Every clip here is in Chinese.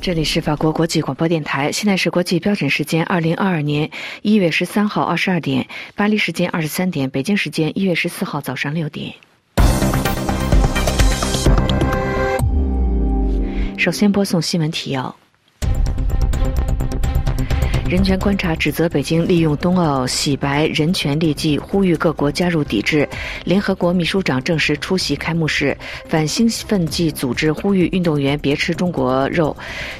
这里是法国国际广播电台，现在是国际标准时间二零二二年一月十三号二十二点，巴黎时间二十三点，北京时间一月十四号早上六点。首先播送新闻提要。人权观察指责北京利用冬奥洗白人权劣迹，呼吁各国加入抵制。联合国秘书长证实出席开幕式。反兴奋剂组织呼吁运动员别吃中国肉。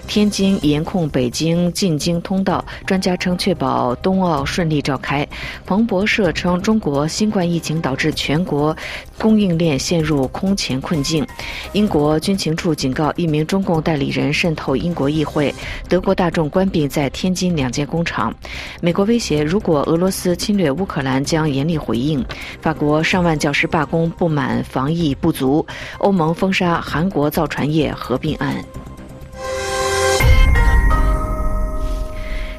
天津严控北京进京通道，专家称确保冬奥顺利召开。彭博社称中国新冠疫情导致全国供应链陷入空前困境。英国军情处警告一名中共代理人渗透英国议会。德国大众关闭在天津两。工厂，美国威胁，如果俄罗斯侵略乌克兰，将严厉回应。法国上万教师罢工，不满防疫不足。欧盟封杀韩国造船业合并案。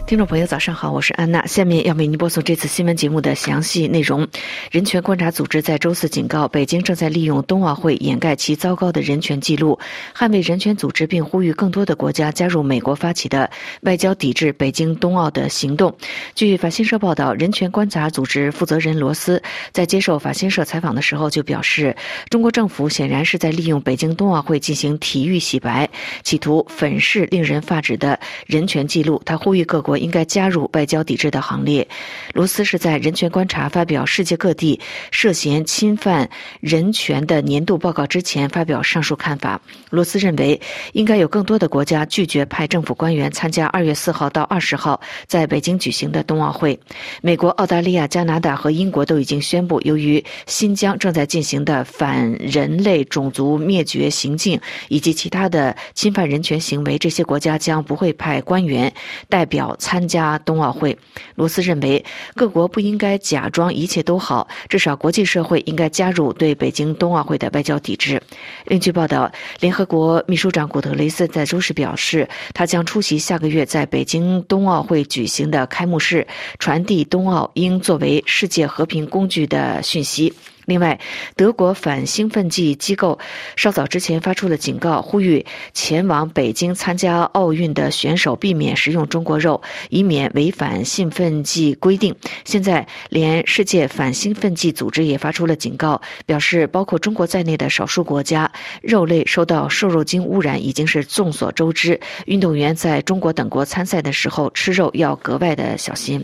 听众朋友，早上好，我是安娜。下面要为您播送这次新闻节目的详细内容。人权观察组织在周四警告，北京正在利用冬奥会掩盖其糟糕的人权记录，捍卫人权组织，并呼吁更多的国家加入美国发起的外交抵制北京冬奥的行动。据法新社报道，人权观察组织负责人罗斯在接受法新社采访的时候就表示，中国政府显然是在利用北京冬奥会进行体育洗白，企图粉饰令人发指的人权记录。他呼吁各国。应该加入外交抵制的行列。罗斯是在人权观察发表世界各地涉嫌侵犯人权的年度报告之前发表上述看法。罗斯认为，应该有更多的国家拒绝派政府官员参加二月四号到二十号在北京举行的冬奥会。美国、澳大利亚、加拿大和英国都已经宣布，由于新疆正在进行的反人类种族灭绝行径以及其他的侵犯人权行为，这些国家将不会派官员代表。参加冬奥会，罗斯认为各国不应该假装一切都好，至少国际社会应该加入对北京冬奥会的外交抵制。另据报道，联合国秘书长古特雷斯在周四表示，他将出席下个月在北京冬奥会举行的开幕式，传递冬奥应作为世界和平工具的讯息。另外，德国反兴奋剂机构稍早之前发出了警告，呼吁前往北京参加奥运的选手避免食用中国肉，以免违反兴奋剂规定。现在，连世界反兴奋剂组织也发出了警告，表示包括中国在内的少数国家肉类受到瘦肉精污染已经是众所周知。运动员在中国等国参赛的时候吃肉要格外的小心。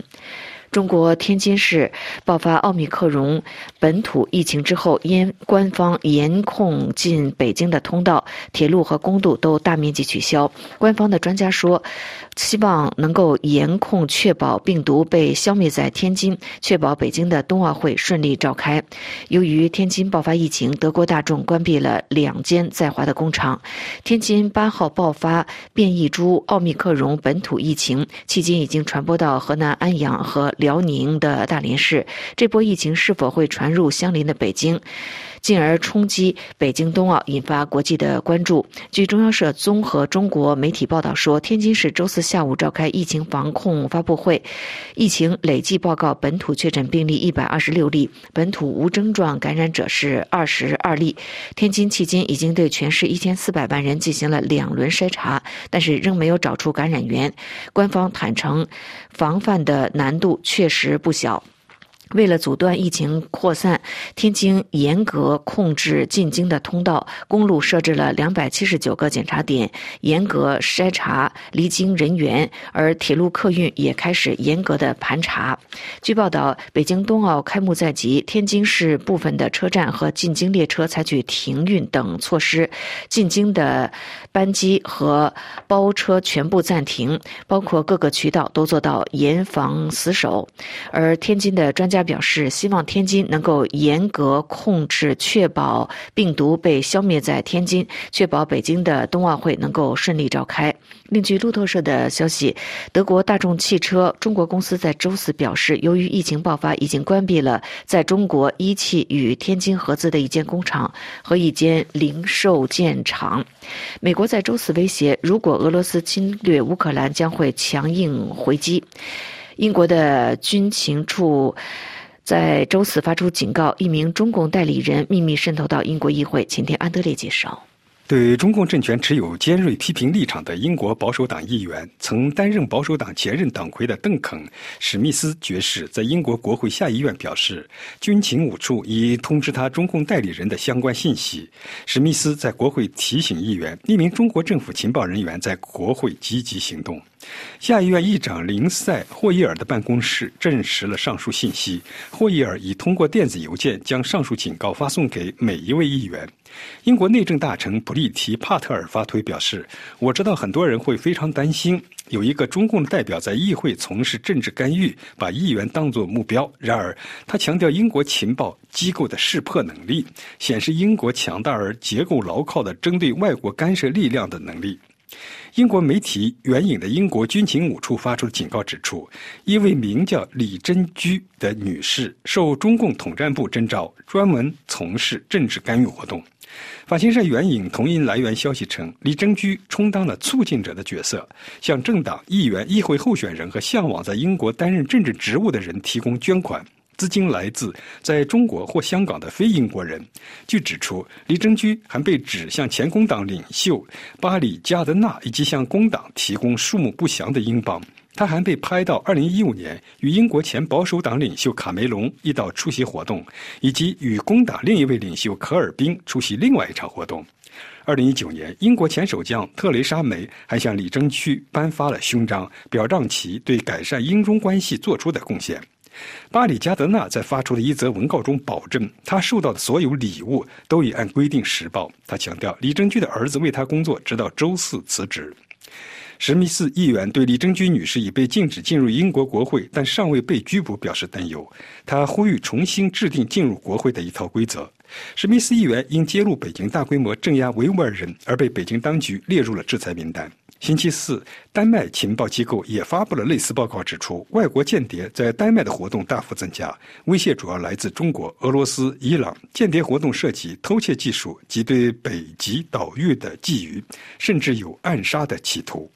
中国天津市爆发奥密克戎本土疫情之后，因官方严控进北京的通道、铁路和公路都大面积取消。官方的专家说，希望能够严控，确保病毒被消灭在天津，确保北京的冬奥会顺利召开。由于天津爆发疫情，德国大众关闭了两间在华的工厂。天津八号爆发变异株奥密克戎本土疫情，迄今已经传播到河南安阳和。辽宁的大连市，这波疫情是否会传入相邻的北京，进而冲击北京冬奥，引发国际的关注。据中央社综合中国媒体报道说，天津市周四下午召开疫情防控发布会，疫情累计报告本土确诊病例一百二十六例，本土无症状感染者是二十二例。天津迄今已经对全市一千四百万人进行了两轮筛查，但是仍没有找出感染源。官方坦诚。防范的难度确实不小。为了阻断疫情扩散，天津严格控制进京的通道，公路设置了两百七十九个检查点，严格筛查离京人员；而铁路客运也开始严格的盘查。据报道，北京冬奥开幕在即，天津市部分的车站和进京列车采取停运等措施，进京的班机和包车全部暂停，包括各个渠道都做到严防死守。而天津的专家。家表示希望天津能够严格控制，确保病毒被消灭在天津，确保北京的冬奥会能够顺利召开。另据路透社的消息，德国大众汽车中国公司在周四表示，由于疫情爆发，已经关闭了在中国一汽与天津合资的一间工厂和一间零售件厂。美国在周四威胁，如果俄罗斯侵略乌克兰，将会强硬回击。英国的军情处。在周四发出警告，一名中共代理人秘密渗透到英国议会。请听安德烈介绍。对中共政权持有尖锐批评立场的英国保守党议员、曾担任保守党前任党魁的邓肯·史密斯爵士，在英国国会下议院表示，军情五处已通知他中共代理人的相关信息。史密斯在国会提醒议员，一名中国政府情报人员在国会积极行动。下议院议长林赛·霍伊尔的办公室证实了上述信息。霍伊尔已通过电子邮件将上述警告发送给每一位议员。英国内政大臣普利提·帕特尔发推表示：“我知道很多人会非常担心，有一个中共的代表在议会从事政治干预，把议员当作目标。然而，他强调英国情报机构的识破能力，显示英国强大而结构牢靠的针对外国干涉力量的能力。”英国媒体援引的英国军情五处发出的警告指出，一位名叫李珍居的女士受中共统战部征召，专门从事政治干预活动。法新社援引同一来源消息称，李珍居充当了促进者的角色，向政党、议员、议会候选人和向往在英国担任政治职务的人提供捐款。资金来自在中国或香港的非英国人。据指出，李珍居还被指向前工党领袖巴里加德纳以及向工党提供数目不详的英镑。他还被拍到2015年与英国前保守党领袖卡梅隆一道出席活动，以及与工党另一位领袖可尔宾出席另外一场活动。2019年，英国前首相特蕾莎梅还向李征居颁发了勋章，表彰其对改善英中关系做出的贡献。巴里加德纳在发出的一则文告中保证，他受到的所有礼物都已按规定实报。他强调，李珍居的儿子为他工作，直到周四辞职。史密斯议员对李珍居女士已被禁止进入英国国会，但尚未被拘捕表示担忧。他呼吁重新制定进入国会的一套规则。史密斯议员因揭露北京大规模镇压维吾尔人而被北京当局列入了制裁名单。星期四，丹麦情报机构也发布了类似报告，指出外国间谍在丹麦的活动大幅增加，威胁主要来自中国、俄罗斯、伊朗。间谍活动涉及偷窃技术及对北极岛屿的觊觎，甚至有暗杀的企图。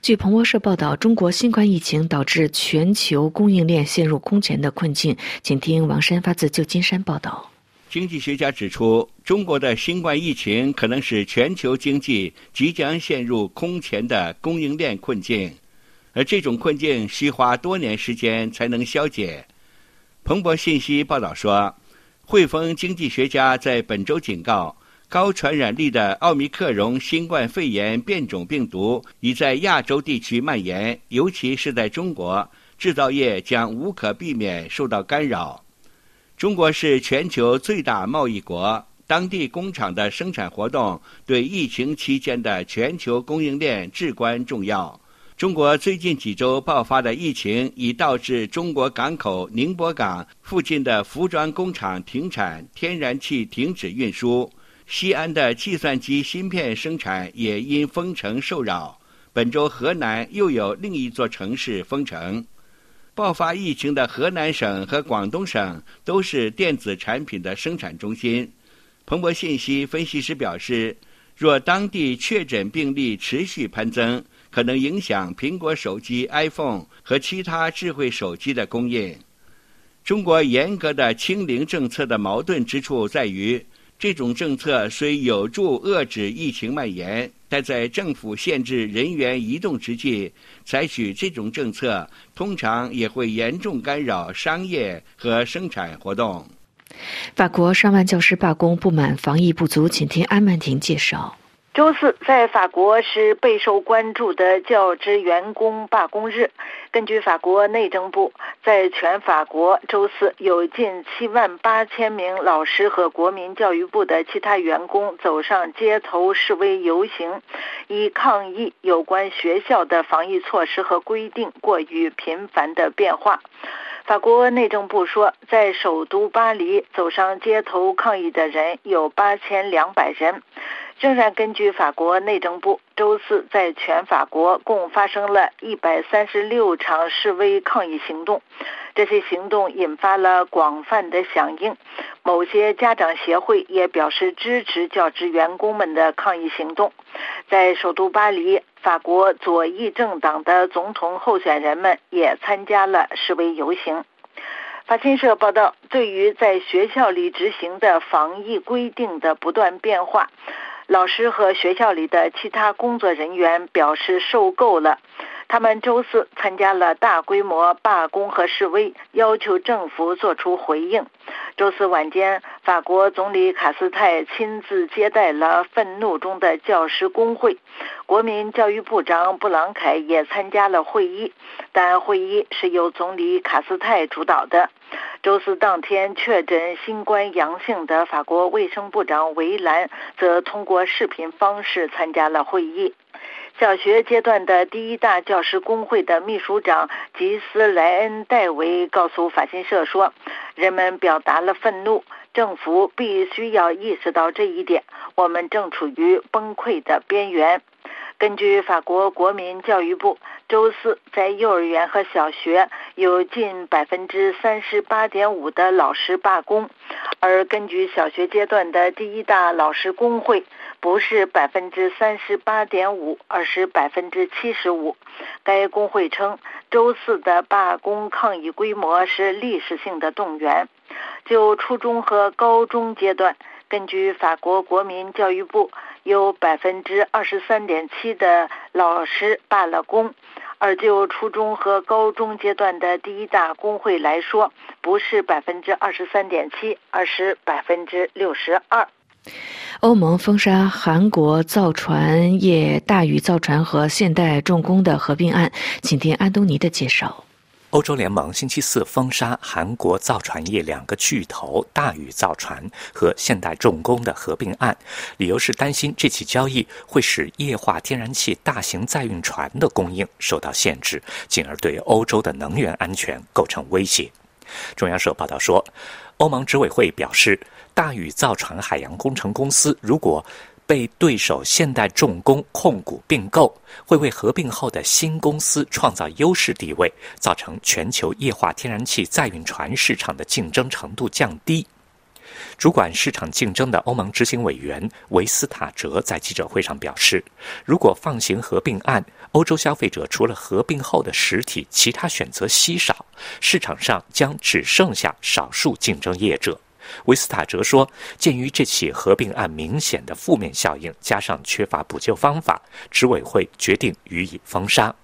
据彭博社报道，中国新冠疫情导致全球供应链陷入空前的困境。请听王山发自旧金山报道。经济学家指出，中国的新冠疫情可能使全球经济即将陷入空前的供应链困境，而这种困境需花多年时间才能消解。彭博信息报道说，汇丰经济学家在本周警告，高传染力的奥密克戎新冠肺炎变种病毒已在亚洲地区蔓延，尤其是在中国，制造业将无可避免受到干扰。中国是全球最大贸易国，当地工厂的生产活动对疫情期间的全球供应链至关重要。中国最近几周爆发的疫情已导致中国港口宁波港附近的服装工厂停产，天然气停止运输。西安的计算机芯片生产也因封城受扰。本周河南又有另一座城市封城。爆发疫情的河南省和广东省都是电子产品的生产中心。彭博信息分析师表示，若当地确诊病例持续攀增，可能影响苹果手机 iPhone 和其他智慧手机的供应。中国严格的清零政策的矛盾之处在于。这种政策虽有助遏制疫情蔓延，但在政府限制人员移动之际，采取这种政策通常也会严重干扰商业和生产活动。法国上万教师罢工，不满防疫不足。请听安曼婷介绍。周四，在法国是备受关注的教职员工罢工日。根据法国内政部，在全法国周四有近七万八千名老师和国民教育部的其他员工走上街头示威游行，以抗议有关学校的防疫措施和规定过于频繁的变化。法国内政部说，在首都巴黎走上街头抗议的人有八千两百人。仍然根据法国内政部，周四在全法国共发生了一百三十六场示威抗议行动，这些行动引发了广泛的响应。某些家长协会也表示支持教职员工们的抗议行动。在首都巴黎，法国左翼政党的总统候选人们也参加了示威游行。法新社报道，对于在学校里执行的防疫规定的不断变化，老师和学校里的其他工作人员表示受够了。他们周四参加了大规模罢工和示威，要求政府做出回应。周四晚间，法国总理卡斯泰亲自接待了愤怒中的教师工会，国民教育部长布朗凯也参加了会议，但会议是由总理卡斯泰主导的。周四当天确诊新冠阳性的法国卫生部长维兰则通过视频方式参加了会议。小学阶段的第一大教师工会的秘书长吉斯莱恩·戴维告诉法新社说：“人们表达了愤怒，政府必须要意识到这一点。我们正处于崩溃的边缘。”根据法国国民教育部，周四在幼儿园和小学有近百分之三十八点五的老师罢工，而根据小学阶段的第一大老师工会。不是百分之三十八点五，而是百分之七十五。该工会称，周四的罢工抗议规模是历史性的动员。就初中和高中阶段，根据法国国民教育部，有百分之二十三点七的老师罢了工。而就初中和高中阶段的第一大工会来说，不是百分之二十三点七，而是百分之六十二。欧盟封杀韩国造船业大宇造船和现代重工的合并案，请听安东尼的介绍。欧洲联盟星期四封杀韩国造船业两个巨头大宇造船和现代重工的合并案，理由是担心这起交易会使液化天然气大型载运船的供应受到限制，进而对欧洲的能源安全构成威胁。中央社报道说，欧盟执委会表示。大宇造船海洋工程公司如果被对手现代重工控股并购，会为合并后的新公司创造优势地位，造成全球液化天然气载运船市场的竞争程度降低。主管市场竞争的欧盟执行委员维斯塔哲在记者会上表示，如果放行合并案，欧洲消费者除了合并后的实体，其他选择稀少，市场上将只剩下少数竞争业者。维斯塔哲说：“鉴于这起合并案明显的负面效应，加上缺乏补救方法，执委会决定予以封杀。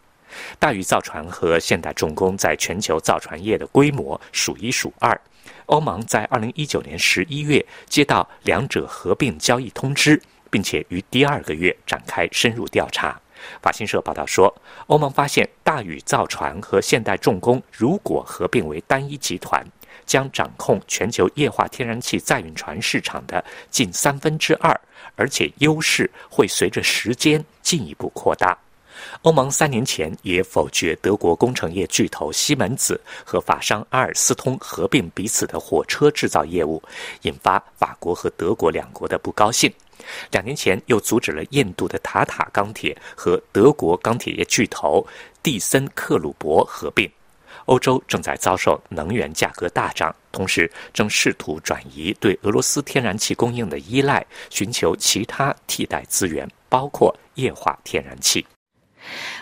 大宇造船和现代重工在全球造船业的规模数一数二。欧盟在二零一九年十一月接到两者合并交易通知，并且于第二个月展开深入调查。法新社报道说，欧盟发现大宇造船和现代重工如果合并为单一集团。”将掌控全球液化天然气载运船市场的近三分之二，而且优势会随着时间进一步扩大。欧盟三年前也否决德国工程业巨头西门子和法商阿尔斯通合并彼此的火车制造业务，引发法国和德国两国的不高兴。两年前又阻止了印度的塔塔钢铁和德国钢铁业巨头蒂森克鲁伯合并。欧洲正在遭受能源价格大涨，同时正试图转移对俄罗斯天然气供应的依赖，寻求其他替代资源，包括液化天然气。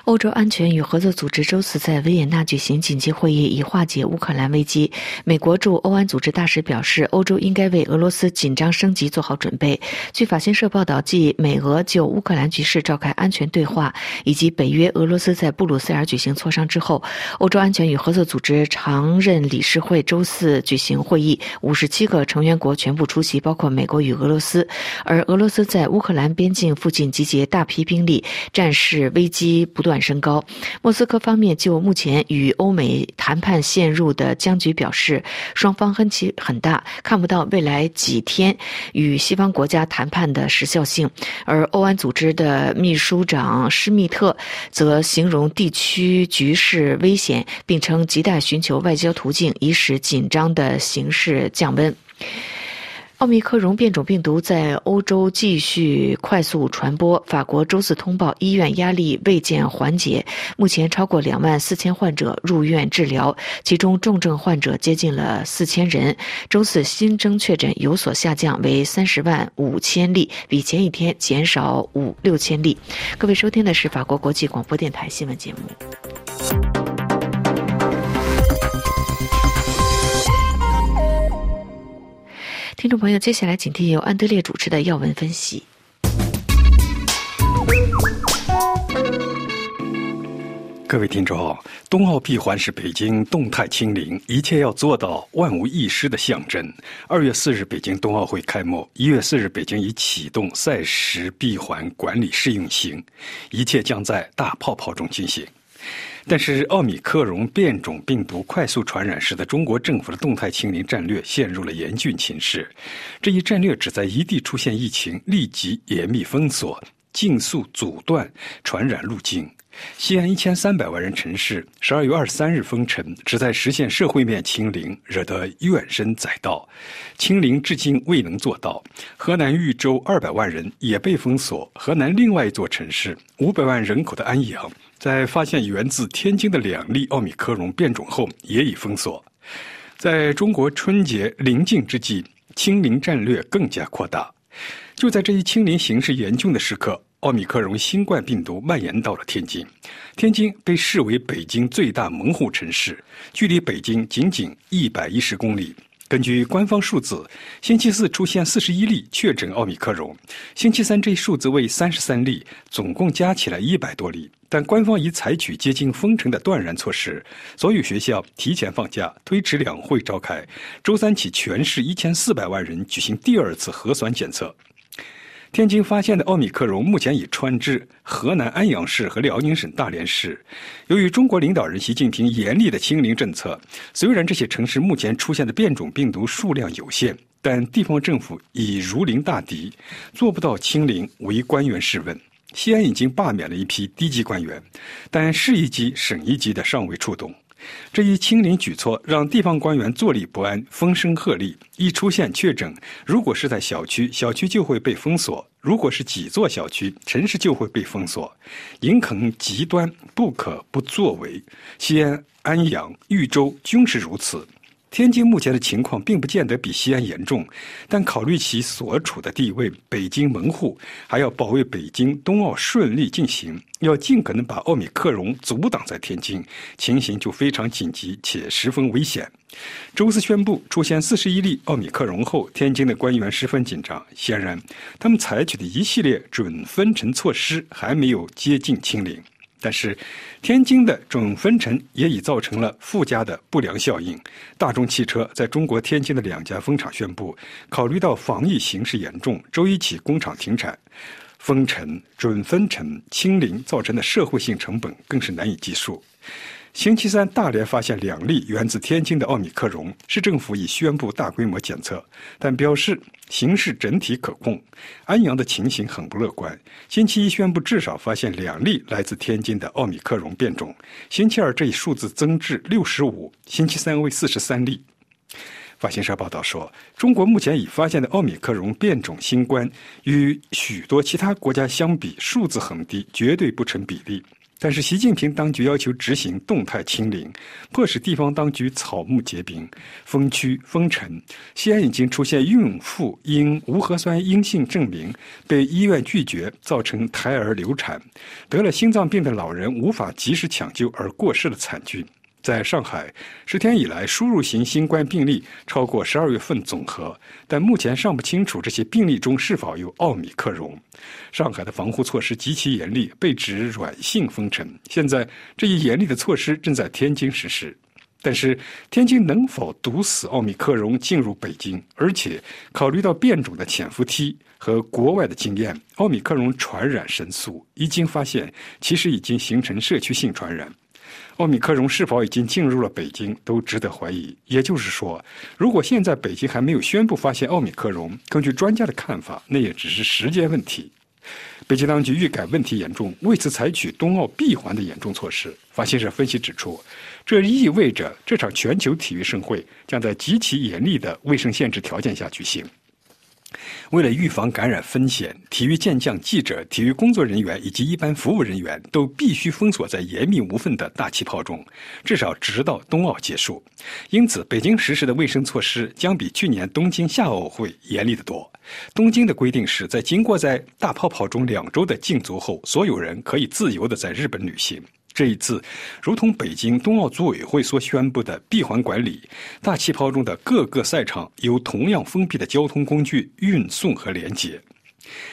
欧洲安全与合作组织周四在维也纳举行紧急会议，以化解乌克兰危机。美国驻欧安组织大使表示，欧洲应该为俄罗斯紧张升级做好准备。据法新社报道，继美俄就乌克兰局势召开安全对话，以及北约俄罗斯在布鲁塞尔举行磋商之后，欧洲安全与合作组织常任理事会周四举行会议，五十七个成员国全部出席，包括美国与俄罗斯。而俄罗斯在乌克兰边境附近集结大批兵力，战事危机不断。升高，莫斯科方面就目前与欧美谈判陷入的僵局表示，双方分歧很大，看不到未来几天与西方国家谈判的时效性。而欧安组织的秘书长施密特则形容地区局势危险，并称亟待寻求外交途径，以使紧张的形势降温。奥密克戎变种病毒在欧洲继续快速传播。法国周四通报，医院压力未见缓解，目前超过两万四千患者入院治疗，其中重症患者接近了四千人。周四新增确诊有所下降，为三十万五千例，比前一天减少五六千例。各位收听的是法国国际广播电台新闻节目。听众朋友，接下来请听由安德烈主持的要闻分析。各位听众，冬奥闭环是北京动态清零，一切要做到万无一失的象征。二月四日，北京冬奥会开幕，一月四日，北京已启动赛时闭环管理试运行，一切将在大泡泡中进行。但是，奥米克戎变种病毒快速传染，使得中国政府的动态清零战略陷入了严峻情势。这一战略旨在一地出现疫情，立即严密封锁，尽速阻断传染路径。西安一千三百万人城市，十二月二十三日封城，旨在实现社会面清零，惹得怨声载道。清零至今未能做到。河南豫州二百万人也被封锁。河南另外一座城市五百万人口的安阳，在发现源自天津的两例奥密克戎变种后，也已封锁。在中国春节临近之际，清零战略更加扩大。就在这一清零形势严峻的时刻。奥密克戎新冠病毒蔓延到了天津，天津被视为北京最大门户城市，距离北京仅仅一百一十公里。根据官方数字，星期四出现四十一例确诊奥密克戎，星期三这一数字为三十三例，总共加起来一百多例。但官方已采取接近封城的断然措施，所有学校提前放假，推迟两会召开。周三起，全市一千四百万人举行第二次核酸检测。天津发现的奥密克戎目前已传至河南安阳市和辽宁省大连市。由于中国领导人习近平严厉的清零政策，虽然这些城市目前出现的变种病毒数量有限，但地方政府已如临大敌，做不到清零，为官员试问。西安已经罢免了一批低级官员，但市一级、省一级的尚未触动。这一清零举措让地方官员坐立不安，风声鹤唳。一出现确诊，如果是在小区，小区就会被封锁；如果是几座小区，城市就会被封锁。营肯极端，不可不作为。西安、安阳、豫州均是如此。天津目前的情况并不见得比西安严重，但考虑其所处的地位，北京门户，还要保卫北京冬奥顺利进行，要尽可能把奥密克戎阻挡在天津，情形就非常紧急且十分危险。周四宣布出现四十一例奥密克戎后，天津的官员十分紧张，显然他们采取的一系列准分层措施还没有接近清零。但是，天津的准分层也已造成了附加的不良效应。大众汽车在中国天津的两家分厂宣布，考虑到防疫形势严重，周一起工厂停产。封城、准分层、清零造成的社会性成本更是难以计数。星期三，大连发现两例源自天津的奥密克戎，市政府已宣布大规模检测，但表示形势整体可控。安阳的情形很不乐观，星期一宣布至少发现两例来自天津的奥密克戎变种，星期二这一数字增至六十五，星期三为四十三例。法新社报道说，中国目前已发现的奥密克戎变种新冠与许多其他国家相比，数字很低，绝对不成比例。但是，习近平当局要求执行动态清零，迫使地方当局草木皆兵、封区封城。西安已经出现孕妇因无核酸阴性证明被医院拒绝，造成胎儿流产；得了心脏病的老人无法及时抢救而过世的惨剧。在上海，十天以来输入型新冠病例超过十二月份总和，但目前尚不清楚这些病例中是否有奥密克戎。上海的防护措施极其严厉，被指软性封城。现在这一严厉的措施正在天津实施，但是天津能否堵死奥密克戎进入北京？而且考虑到变种的潜伏期和国外的经验，奥密克戎传染神速，一经发现，其实已经形成社区性传染。奥密克戎是否已经进入了北京，都值得怀疑。也就是说，如果现在北京还没有宣布发现奥密克戎，根据专家的看法，那也只是时间问题。北京当局预感问题严重，为此采取冬奥闭环的严重措施。法新社分析指出，这意味着这场全球体育盛会将在极其严厉的卫生限制条件下举行。为了预防感染风险，体育健将、记者、体育工作人员以及一般服务人员都必须封锁在严密无缝的大气泡中，至少直到冬奥结束。因此，北京实施的卫生措施将比去年东京夏奥会严厉得多。东京的规定是在经过在大泡泡中两周的禁足后，所有人可以自由的在日本旅行。这一次，如同北京冬奥组委会所宣布的闭环管理，大气泡中的各个赛场有同样封闭的交通工具运送和连接。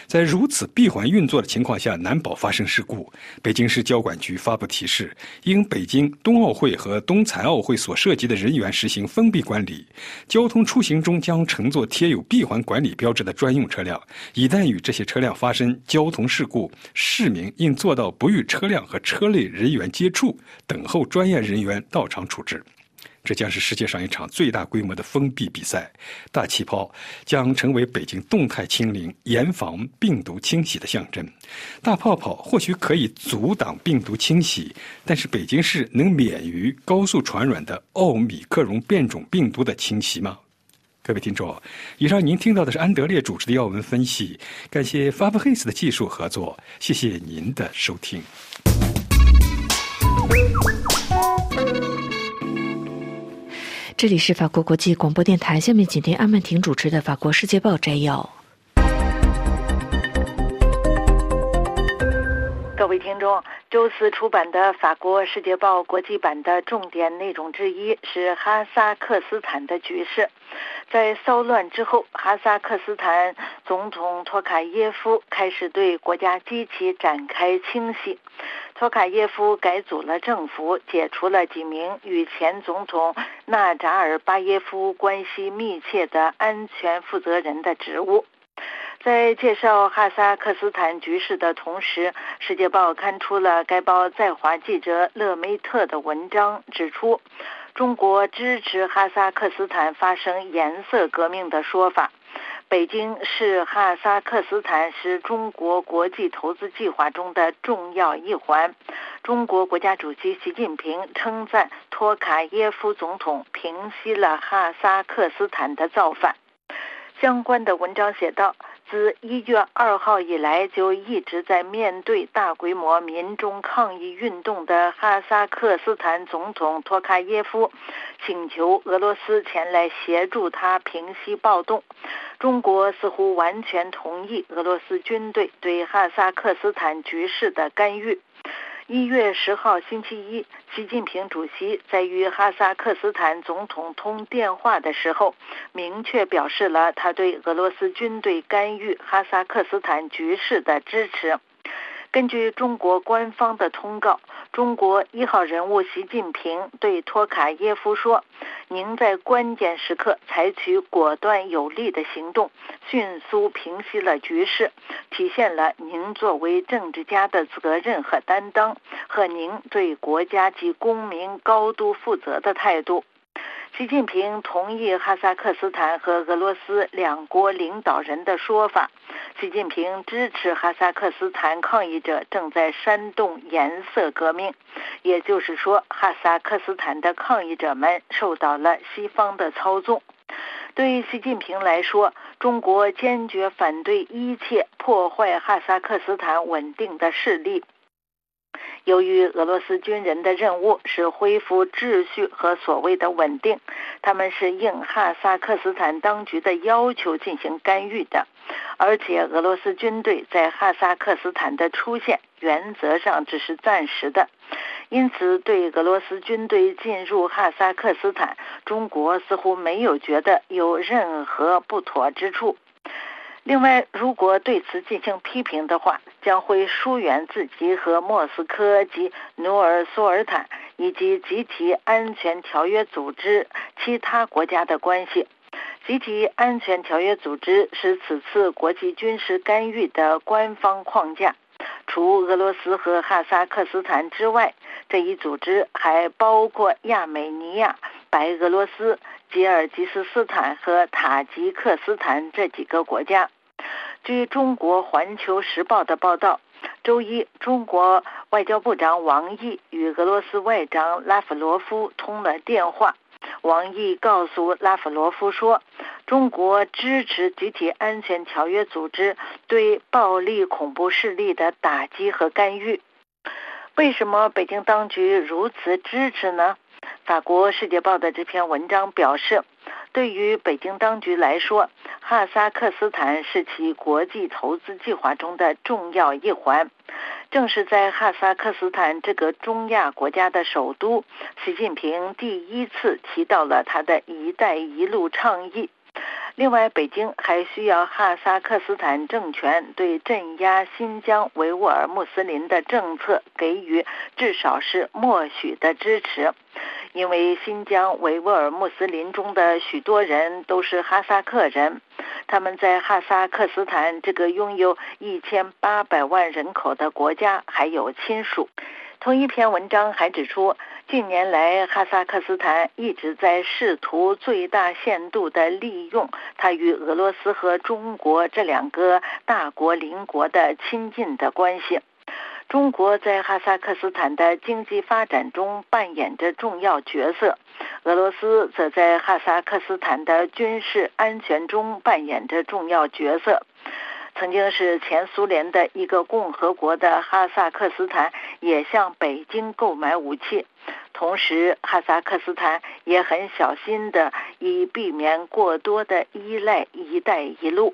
在如此闭环运作的情况下，难保发生事故。北京市交管局发布提示，因北京冬奥会和冬残奥会所涉及的人员实行封闭管理，交通出行中将乘坐贴有闭环管理标志的专用车辆。一旦与这些车辆发生交通事故，市民应做到不与车辆和车内人员接触，等候专业人员到场处置。这将是世界上一场最大规模的封闭比赛，大气泡将成为北京动态清零、严防病毒侵袭的象征。大泡泡或许可以阻挡病毒侵袭，但是北京市能免于高速传染的奥米克戎变种病毒的侵袭吗？各位听众，以上您听到的是安德烈主持的要闻分析，感谢法布黑斯的技术合作，谢谢您的收听。这里是法国国际广播电台，下面请听阿曼婷主持的《法国世界报》摘要。各位听众，周四出版的《法国世界报》国际版的重点内容之一是哈萨克斯坦的局势。在骚乱之后，哈萨克斯坦总统托卡耶夫开始对国家机器展开清洗。托卡耶夫改组了政府，解除了几名与前总统纳扎尔巴耶夫关系密切的安全负责人的职务。在介绍哈萨克斯坦局势的同时，《世界报》刊出了该报在华记者勒梅特的文章，指出中国支持哈萨克斯坦发生颜色革命的说法。北京是哈萨克斯坦是中国国际投资计划中的重要一环。中国国家主席习近平称赞托卡耶夫总统平息了哈萨克斯坦的造反。相关的文章写道。自一月二号以来，就一直在面对大规模民众抗议运动的哈萨克斯坦总统托卡耶夫，请求俄罗斯前来协助他平息暴动。中国似乎完全同意俄罗斯军队对哈萨克斯坦局势的干预。一月十号星期一，习近平主席在与哈萨克斯坦总统通电话的时候，明确表示了他对俄罗斯军队干预哈萨克斯坦局势的支持。根据中国官方的通告，中国一号人物习近平对托卡耶夫说：“您在关键时刻采取果断有力的行动，迅速平息了局势，体现了您作为政治家的责任和担当，和您对国家及公民高度负责的态度。”习近平同意哈萨克斯坦和俄罗斯两国领导人的说法。习近平支持哈萨克斯坦抗议者正在煽动颜色革命，也就是说，哈萨克斯坦的抗议者们受到了西方的操纵。对于习近平来说，中国坚决反对一切破坏哈萨克斯坦稳定的势力。由于俄罗斯军人的任务是恢复秩序和所谓的稳定，他们是应哈萨克斯坦当局的要求进行干预的，而且俄罗斯军队在哈萨克斯坦的出现原则上只是暂时的，因此对俄罗斯军队进入哈萨克斯坦，中国似乎没有觉得有任何不妥之处。另外，如果对此进行批评的话，将会疏远自己和莫斯科及努尔苏尔坦以及集体安全条约组织其他国家的关系。集体安全条约组织是此次国际军事干预的官方框架。除俄罗斯和哈萨克斯坦之外，这一组织还包括亚美尼亚、白俄罗斯。吉尔吉斯斯坦和塔吉克斯坦这几个国家，据中国环球时报的报道，周一，中国外交部长王毅与俄罗斯外长拉夫罗夫通了电话。王毅告诉拉夫罗夫说，中国支持集体安全条约组织对暴力恐怖势力的打击和干预。为什么北京当局如此支持呢？法国《世界报》的这篇文章表示，对于北京当局来说，哈萨克斯坦是其国际投资计划中的重要一环。正是在哈萨克斯坦这个中亚国家的首都，习近平第一次提到了他的一带一路倡议。另外，北京还需要哈萨克斯坦政权对镇压新疆维吾尔穆斯林的政策给予至少是默许的支持，因为新疆维吾尔穆斯林中的许多人都是哈萨克人，他们在哈萨克斯坦这个拥有一千八百万人口的国家还有亲属。同一篇文章还指出。近年来，哈萨克斯坦一直在试图最大限度地利用它与俄罗斯和中国这两个大国邻国的亲近的关系。中国在哈萨克斯坦的经济发展中扮演着重要角色，俄罗斯则在哈萨克斯坦的军事安全中扮演着重要角色。曾经是前苏联的一个共和国的哈萨克斯坦也向北京购买武器。同时，哈萨克斯坦也很小心的，以避免过多的依赖“一带一路”。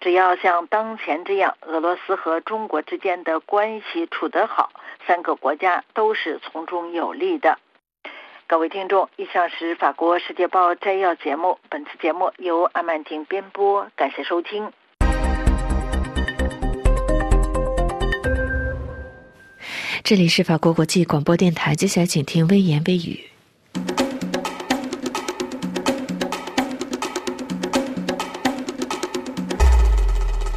只要像当前这样，俄罗斯和中国之间的关系处得好，三个国家都是从中有利的。各位听众，以上是法国《世界报》摘要节目，本次节目由阿曼婷编播，感谢收听。这里是法国国际广播电台，接下来请听微言微语。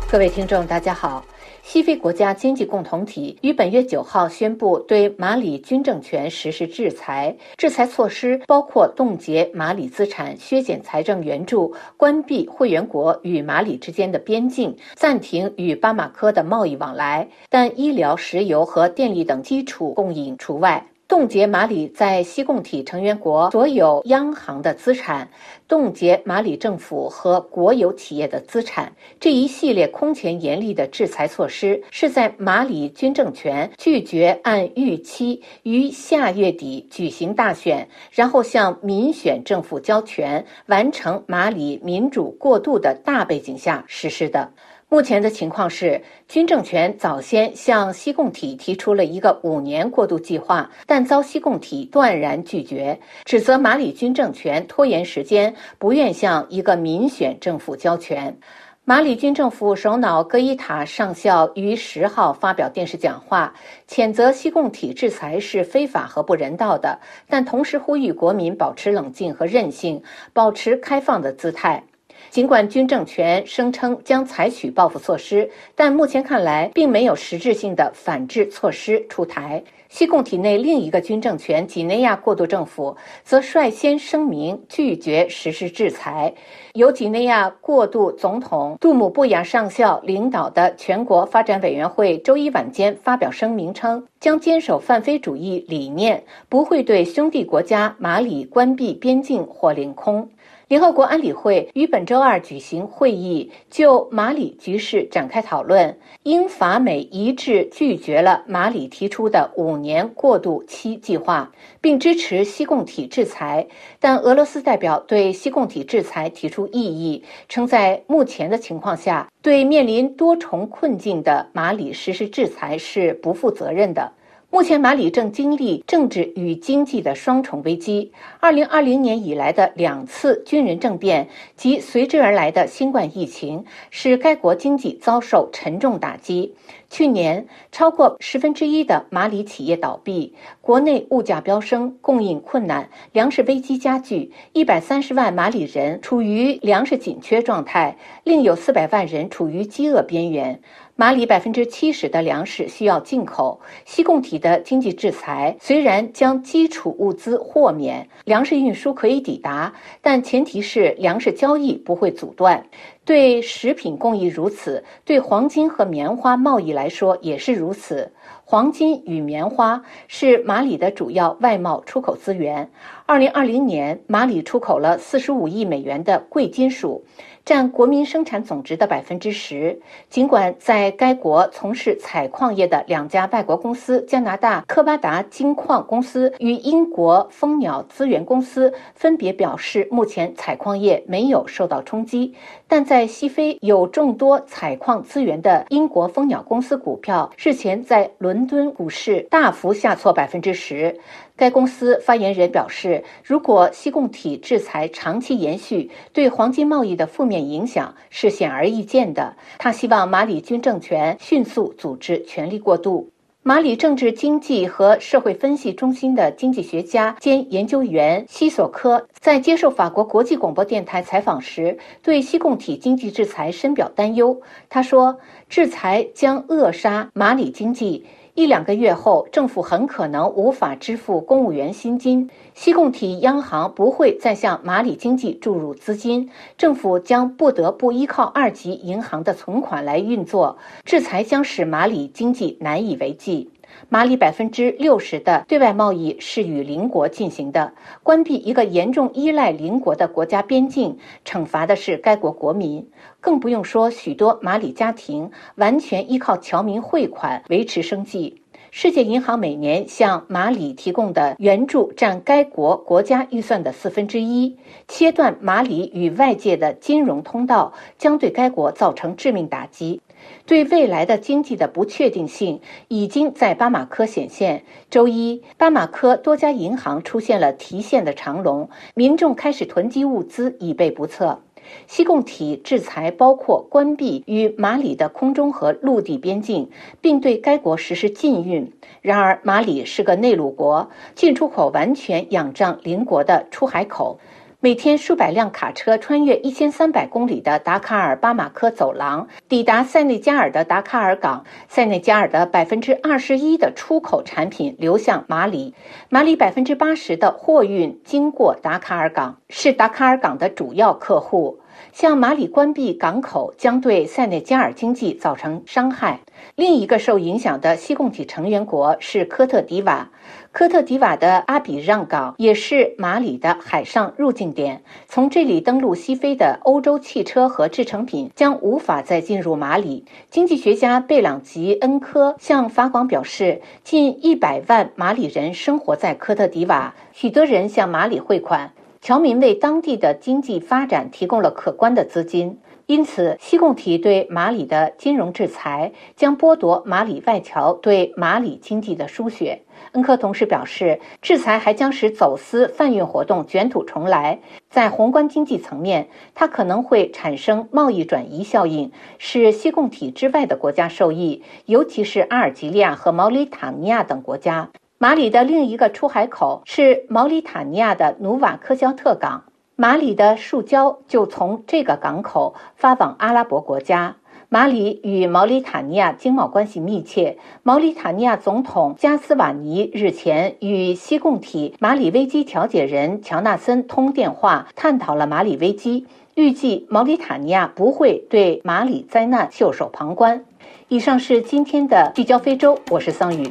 各位听众，大家好。西非国家经济共同体于本月九号宣布对马里军政权实施制裁，制裁措施包括冻结马里资产、削减财政援助、关闭会员国与马里之间的边境、暂停与巴马科的贸易往来，但医疗、石油和电力等基础供应除外。冻结马里在西共体成员国所有央行的资产，冻结马里政府和国有企业的资产。这一系列空前严厉的制裁措施，是在马里军政权拒绝按预期于下月底举行大选，然后向民选政府交权，完成马里民主过渡的大背景下实施的。目前的情况是，军政权早先向西共体提出了一个五年过渡计划，但遭西共体断然拒绝，指责马里军政权拖延时间，不愿向一个民选政府交权。马里军政府首脑戈伊塔上校于十号发表电视讲话，谴责西共体制裁是非法和不人道的，但同时呼吁国民保持冷静和韧性，保持开放的姿态。尽管军政权声称将采取报复措施，但目前看来并没有实质性的反制措施出台。西贡体内另一个军政权几内亚过渡政府则率先声明拒绝实施制裁。由几内亚过渡总统杜姆布亚上校领导的全国发展委员会周一晚间发表声明称，将坚守泛非主义理念，不会对兄弟国家马里关闭边境或领空。联合国安理会于本周二举行会议，就马里局势展开讨论。英法美一致拒绝了马里提出的五年过渡期计划，并支持西共体制裁。但俄罗斯代表对西共体制裁提出异议，称在目前的情况下，对面临多重困境的马里实施制裁是不负责任的。目前，马里正经历政治与经济的双重危机。二零二零年以来的两次军人政变及随之而来的新冠疫情，使该国经济遭受沉重打击。去年，超过十分之一的马里企业倒闭，国内物价飙升，供应困难，粮食危机加剧，一百三十万马里人处于粮食紧缺状态，另有四百万人处于饥饿边缘。马里百分之七十的粮食需要进口。西共体的经济制裁虽然将基础物资豁免，粮食运输可以抵达，但前提是粮食交易不会阻断。对食品供应如此，对黄金和棉花贸易来说也是如此。黄金与棉花是马里的主要外贸出口资源。二零二零年，马里出口了四十五亿美元的贵金属。占国民生产总值的百分之十。尽管在该国从事采矿业的两家外国公司——加拿大科巴达金矿公司与英国蜂鸟资源公司分别表示目前采矿业没有受到冲击，但在西非有众多采矿资源的英国蜂鸟公司股票日前在伦敦股市大幅下挫百分之十。该公司发言人表示，如果西贡体制裁长期延续，对黄金贸易的负面影响是显而易见的。他希望马里军政权迅速组织权力过渡。马里政治经济和社会分析中心的经济学家兼研究员西索科在接受法国国际广播电台采访时，对西共体经济制裁深表担忧。他说：“制裁将扼杀马里经济。”一两个月后，政府很可能无法支付公务员薪金。西贡体央行不会再向马里经济注入资金，政府将不得不依靠二级银行的存款来运作。制裁将使马里经济难以为继。马里百分之六十的对外贸易是与邻国进行的，关闭一个严重依赖邻国的国家边境，惩罚的是该国国民。更不用说许多马里家庭完全依靠侨民汇款维持生计。世界银行每年向马里提供的援助占该国国家预算的四分之一。切断马里与外界的金融通道，将对该国造成致命打击。对未来的经济的不确定性已经在巴马科显现。周一，巴马科多家银行出现了提现的长龙，民众开始囤积物资以备不测。西贡体制裁包括关闭与马里的空中和陆地边境，并对该国实施禁运。然而，马里是个内陆国，进出口完全仰仗邻国的出海口。每天数百辆卡车穿越一千三百公里的达卡尔巴马科走廊，抵达塞内加尔的达卡尔港。塞内加尔的百分之二十一的出口产品流向马里，马里百分之八十的货运经过达卡尔港，是达卡尔港的主要客户。向马里关闭港口将对塞内加尔经济造成伤害。另一个受影响的西贡体成员国是科特迪瓦。科特迪瓦的阿比让港也是马里的海上入境点，从这里登陆西非的欧洲汽车和制成品将无法再进入马里。经济学家贝朗吉恩科向法广表示，近一百万马里人生活在科特迪瓦，许多人向马里汇款。侨民为当地的经济发展提供了可观的资金，因此西贡体对马里的金融制裁将剥夺马里外侨对马里经济的输血。恩科同时表示，制裁还将使走私贩运活动卷土重来。在宏观经济层面，它可能会产生贸易转移效应，使西贡体之外的国家受益，尤其是阿尔及利亚和毛里塔尼亚等国家。马里的另一个出海口是毛里塔尼亚的努瓦科肖特港，马里的树胶就从这个港口发往阿拉伯国家。马里与毛里塔尼亚经贸关系密切，毛里塔尼亚总统加斯瓦尼日前与西贡体马里危机调解人乔纳森通电话，探讨了马里危机，预计毛里塔尼亚不会对马里灾难袖手旁观。以上是今天的聚焦非洲，我是桑宇。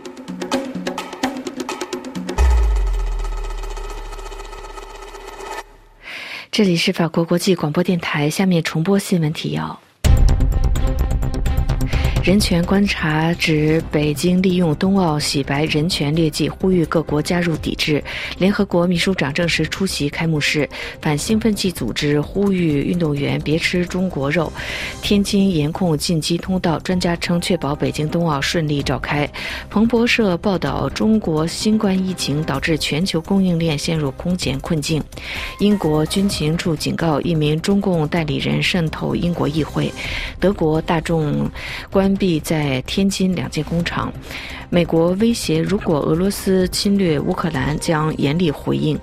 这里是法国国际广播电台，下面重播新闻提要。人权观察指，北京利用冬奥洗白人权劣迹，呼吁各国加入抵制。联合国秘书长证实出席开幕式。反兴奋剂组织呼吁运动员别吃中国肉。天津严控进击通道，专家称确保北京冬奥顺利召开。彭博社报道，中国新冠疫情导致全球供应链陷入空前困境。英国军情处警告一名中共代理人渗透英国议会。德国大众关。闭在天津两间工厂，美国威胁，如果俄罗斯侵略乌克兰，将严厉回应。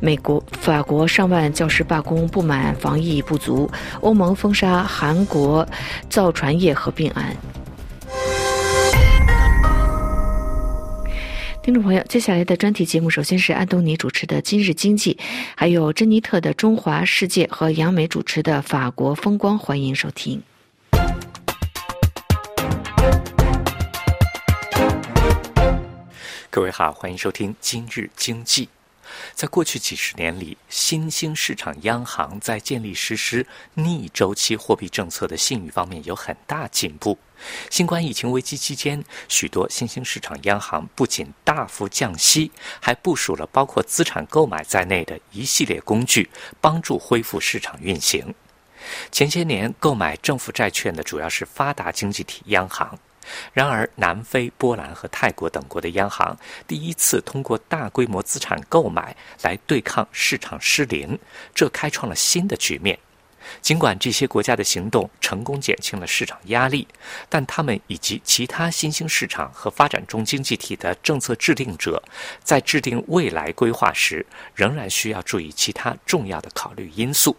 美国、法国上万教师罢工，不满防疫不足。欧盟封杀韩国造船业合并案。听众朋友，接下来的专题节目，首先是安东尼主持的《今日经济》，还有珍妮特的《中华世界》和杨梅主持的《法国风光》，欢迎收听。各位好，欢迎收听今日经济。在过去几十年里，新兴市场央行在建立实施逆周期货币政策的信誉方面有很大进步。新冠疫情危机期间，许多新兴市场央行不仅大幅降息，还部署了包括资产购买在内的一系列工具，帮助恢复市场运行。前些年购买政府债券的主要是发达经济体央行。然而，南非、波兰和泰国等国的央行第一次通过大规模资产购买来对抗市场失灵，这开创了新的局面。尽管这些国家的行动成功减轻了市场压力，但他们以及其他新兴市场和发展中经济体的政策制定者在制定未来规划时，仍然需要注意其他重要的考虑因素。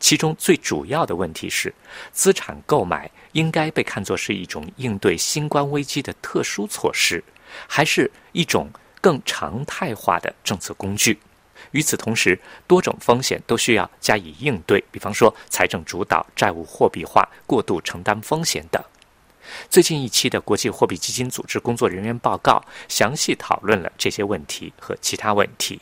其中最主要的问题是，资产购买应该被看作是一种应对新冠危机的特殊措施，还是一种更常态化的政策工具？与此同时，多种风险都需要加以应对，比方说财政主导、债务货币化、过度承担风险等。最近一期的国际货币基金组织工作人员报告详细讨论了这些问题和其他问题。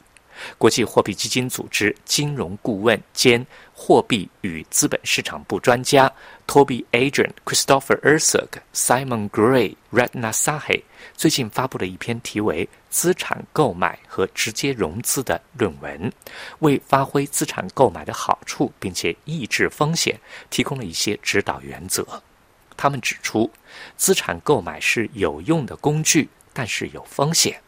国际货币基金组织金融顾问兼货币与资本市场部专家 Toby Adrian、Christopher Erskine、Simon Gray、Ratna Sahe 最近发布了一篇题为《资产购买和直接融资》的论文，为发挥资产购买的好处并且抑制风险提供了一些指导原则。他们指出，资产购买是有用的工具，但是有风险。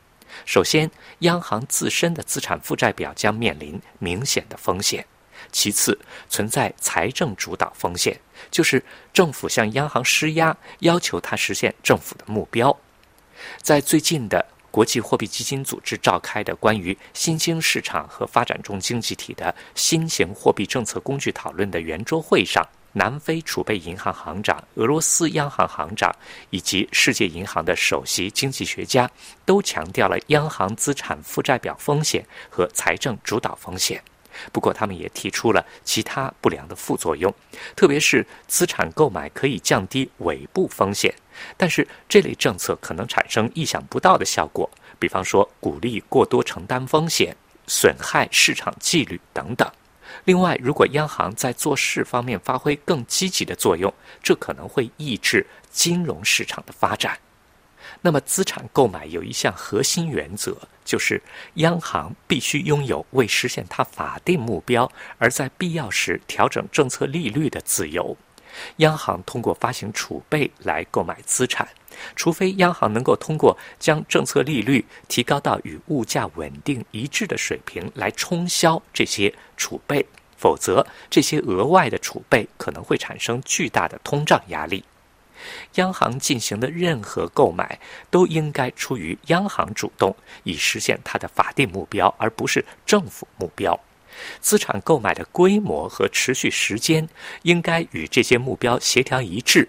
首先，央行自身的资产负债表将面临明显的风险；其次，存在财政主导风险，就是政府向央行施压，要求它实现政府的目标。在最近的国际货币基金组织召开的关于新兴市场和发展中经济体的新型货币政策工具讨论的圆桌会上。南非储备银行行长、俄罗斯央行行长以及世界银行的首席经济学家都强调了央行资产负债表风险和财政主导风险。不过，他们也提出了其他不良的副作用，特别是资产购买可以降低尾部风险，但是这类政策可能产生意想不到的效果，比方说鼓励过多承担风险、损害市场纪律等等。另外，如果央行在做事方面发挥更积极的作用，这可能会抑制金融市场的发展。那么，资产购买有一项核心原则，就是央行必须拥有为实现它法定目标而在必要时调整政策利率的自由。央行通过发行储备来购买资产，除非央行能够通过将政策利率提高到与物价稳定一致的水平来冲销这些储备，否则这些额外的储备可能会产生巨大的通胀压力。央行进行的任何购买都应该出于央行主动，以实现它的法定目标，而不是政府目标。资产购买的规模和持续时间应该与这些目标协调一致。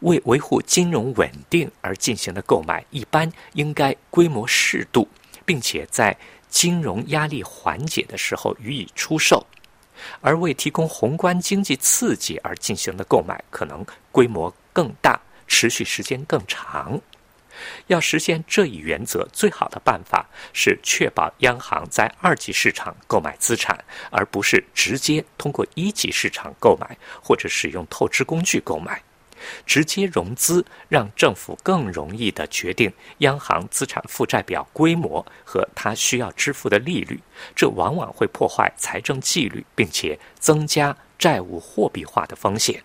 为维护金融稳定而进行的购买，一般应该规模适度，并且在金融压力缓解的时候予以出售；而为提供宏观经济刺激而进行的购买，可能规模更大，持续时间更长。要实现这一原则，最好的办法是确保央行在二级市场购买资产，而不是直接通过一级市场购买或者使用透支工具购买。直接融资让政府更容易地决定央行资产负债表规模和它需要支付的利率，这往往会破坏财政纪律，并且增加债务货币化的风险。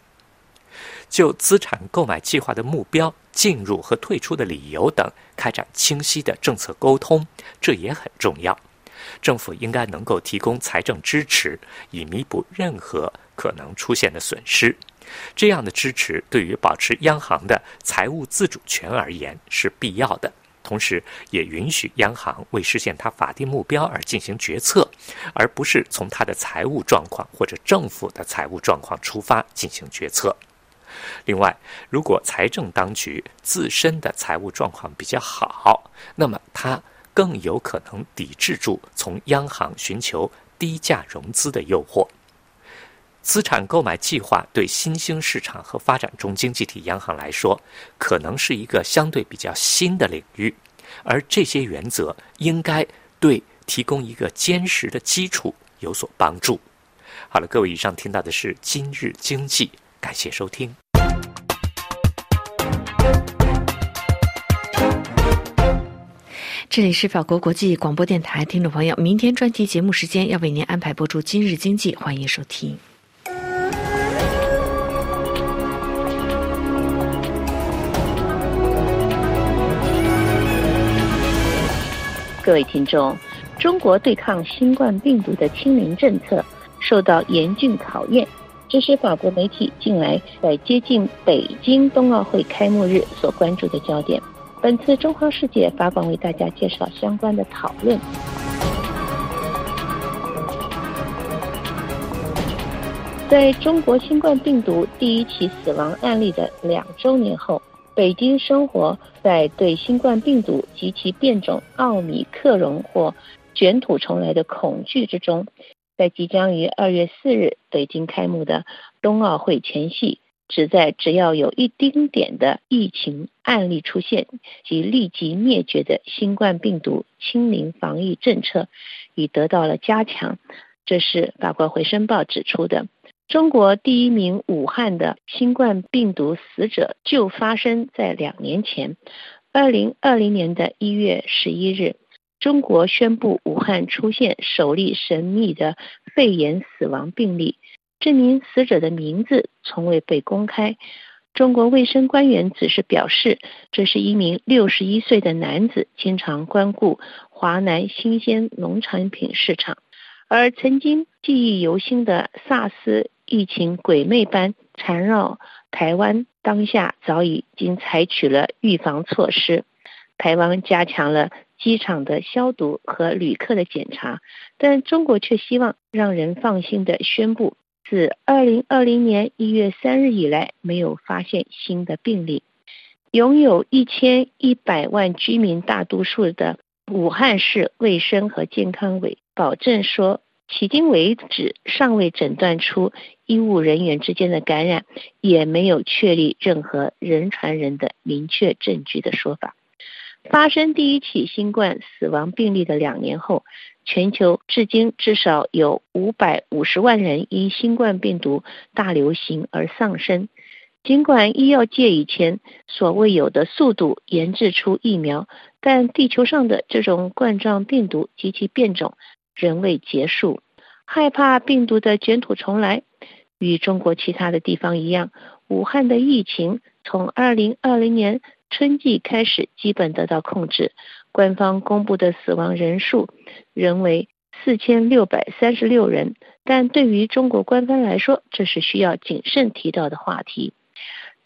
就资产购买计划的目标、进入和退出的理由等，开展清晰的政策沟通，这也很重要。政府应该能够提供财政支持，以弥补任何可能出现的损失。这样的支持对于保持央行的财务自主权而言是必要的，同时也允许央行为实现它法定目标而进行决策，而不是从它的财务状况或者政府的财务状况出发进行决策。另外，如果财政当局自身的财务状况比较好，那么它更有可能抵制住从央行寻求低价融资的诱惑。资产购买计划对新兴市场和发展中经济体央行来说，可能是一个相对比较新的领域。而这些原则应该对提供一个坚实的基础有所帮助。好了，各位，以上听到的是今日经济，感谢收听。这里是法国国际广播电台，听众朋友，明天专题节目时间要为您安排播出《今日经济》，欢迎收听。各位听众，中国对抗新冠病毒的清零政策受到严峻考验，这是法国媒体近来在接近北京冬奥会开幕日所关注的焦点。本次中华世界法广为大家介绍相关的讨论。在中国新冠病毒第一起死亡案例的两周年后，北京生活在对新冠病毒及其变种奥米克戎或卷土重来的恐惧之中，在即将于二月四日北京开幕的冬奥会前夕。旨在只要有一丁点的疫情案例出现，即立即灭绝的新冠病毒清零防疫政策已得到了加强。这是法国《回声报》指出的。中国第一名武汉的新冠病毒死者就发生在两年前，二零二零年的一月十一日，中国宣布武汉出现首例神秘的肺炎死亡病例。这名死者的名字从未被公开。中国卫生官员只是表示，这是一名六十一岁的男子，经常光顾华南新鲜农产品市场。而曾经记忆犹新的萨斯疫情鬼魅般缠绕台湾，当下早已经采取了预防措施。台湾加强了机场的消毒和旅客的检查，但中国却希望让人放心的宣布。自二零二零年一月三日以来，没有发现新的病例。拥有一千一百万居民大多数的武汉市卫生和健康委保证说，迄今为止尚未诊断出医务人员之间的感染，也没有确立任何人传人的明确证据的说法。发生第一起新冠死亡病例的两年后。全球至今至少有五百五十万人因新冠病毒大流行而丧生。尽管医药界以前所未有的速度研制出疫苗，但地球上的这种冠状病毒及其变种仍未结束。害怕病毒的卷土重来，与中国其他的地方一样，武汉的疫情从二零二零年春季开始基本得到控制。官方公布的死亡人数仍为四千六百三十六人，但对于中国官方来说，这是需要谨慎提到的话题。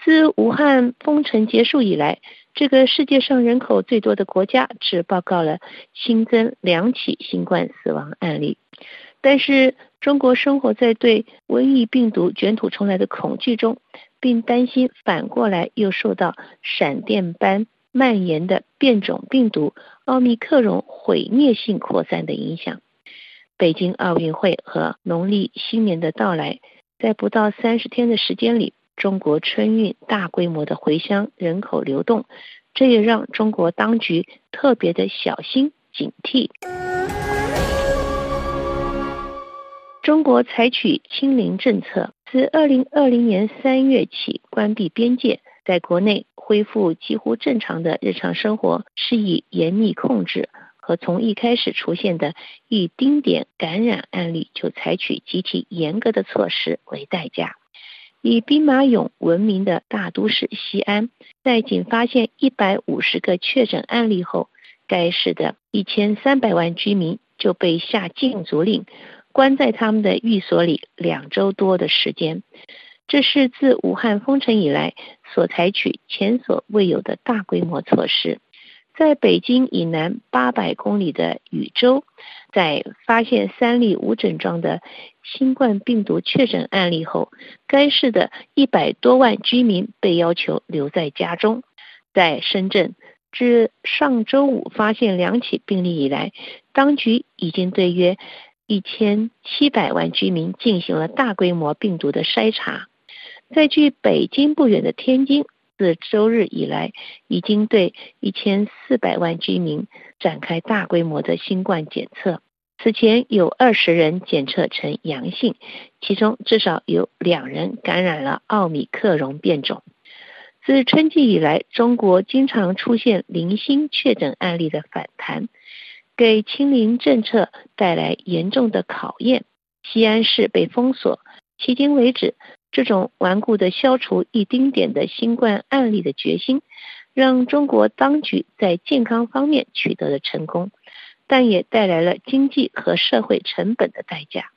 自武汉封城结束以来，这个世界上人口最多的国家只报告了新增两起新冠死亡案例。但是，中国生活在对瘟疫病毒卷土重来的恐惧中，并担心反过来又受到闪电般。蔓延的变种病毒奥密克戎毁灭性扩散的影响。北京奥运会和农历新年的到来，在不到三十天的时间里，中国春运大规模的回乡人口流动，这也让中国当局特别的小心警惕。中国采取清零政策，自二零二零年三月起关闭边界。在国内恢复几乎正常的日常生活，是以严密控制和从一开始出现的一丁点感染案例就采取极其严格的措施为代价。以兵马俑闻名的大都市西安，在仅发现一百五十个确诊案例后，该市的一千三百万居民就被下禁足令，关在他们的寓所里两周多的时间。这是自武汉封城以来所采取前所未有的大规模措施。在北京以南八百公里的禹州，在发现三例无症状的新冠病毒确诊案例后，该市的一百多万居民被要求留在家中。在深圳，自上周五发现两起病例以来，当局已经对约一千七百万居民进行了大规模病毒的筛查。在距北京不远的天津，自周日以来，已经对一千四百万居民展开大规模的新冠检测。此前有二十人检测呈阳性，其中至少有两人感染了奥米克戎变种。自春季以来，中国经常出现零星确诊案例的反弹，给清零政策带来严重的考验。西安市被封锁，迄今为止，这种顽固的消除一丁点的新冠案例的决心，让中国当局在健康方面取得了成功，但也带来了经济和社会成本的代价。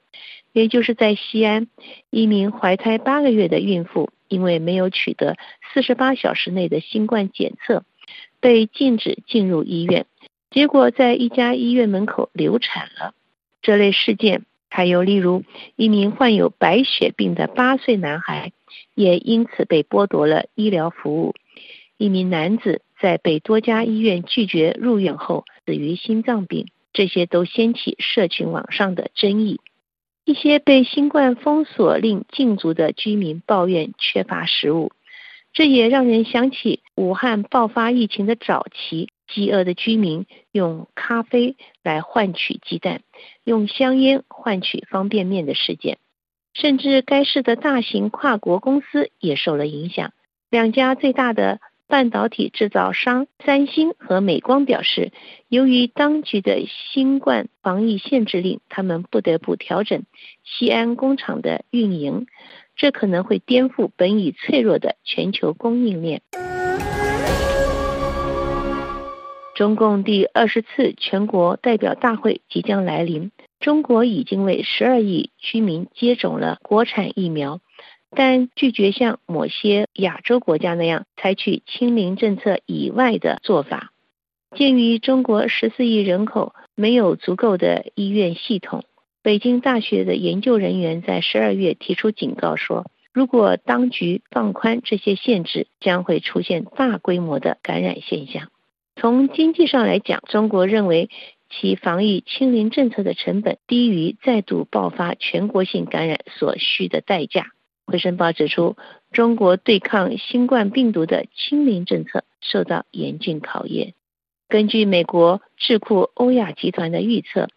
也就是在西安，一名怀胎八个月的孕妇。因为没有取得四十八小时内的新冠检测，被禁止进入医院，结果在一家医院门口流产了。这类事件还有，例如一名患有白血病的八岁男孩，也因此被剥夺了医疗服务。一名男子在被多家医院拒绝入院后死于心脏病，这些都掀起社群网上的争议。一些被新冠封锁令禁足的居民抱怨缺乏食物，这也让人想起武汉爆发疫情的早期，饥饿的居民用咖啡来换取鸡蛋，用香烟换取方便面的事件。甚至该市的大型跨国公司也受了影响，两家最大的。半导体制造商三星和美光表示，由于当局的新冠防疫限制令，他们不得不调整西安工厂的运营，这可能会颠覆本已脆弱的全球供应链。中共第二十次全国代表大会即将来临，中国已经为十二亿居民接种了国产疫苗。但拒绝像某些亚洲国家那样采取清零政策以外的做法。鉴于中国十四亿人口没有足够的医院系统，北京大学的研究人员在十二月提出警告说，如果当局放宽这些限制，将会出现大规模的感染现象。从经济上来讲，中国认为其防疫清零政策的成本低于再度爆发全国性感染所需的代价。《回声报》指出，中国对抗新冠病毒的清零政策受到严峻考验。根据美国智库欧亚集团的预测，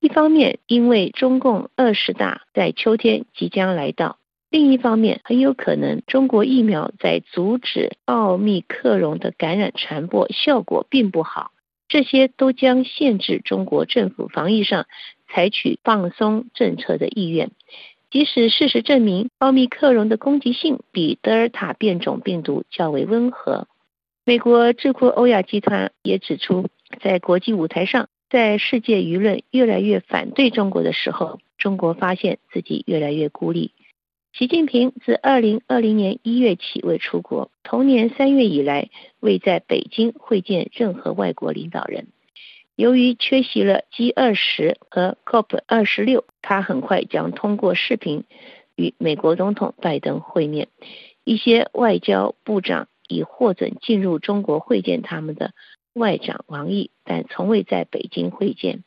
一方面因为中共二十大在秋天即将来到，另一方面很有可能中国疫苗在阻止奥密克戎的感染传播效果并不好，这些都将限制中国政府防疫上采取放松政策的意愿。即使事实证明奥密克戎的攻击性比德尔塔变种病毒较为温和，美国智库欧亚集团也指出，在国际舞台上，在世界舆论越来越反对中国的时候，中国发现自己越来越孤立。习近平自2020年1月起未出国，同年3月以来未在北京会见任何外国领导人。由于缺席了 G 二十和 COP 二十六，他很快将通过视频与美国总统拜登会面。一些外交部长已获准进入中国会见他们的外长王毅，但从未在北京会见。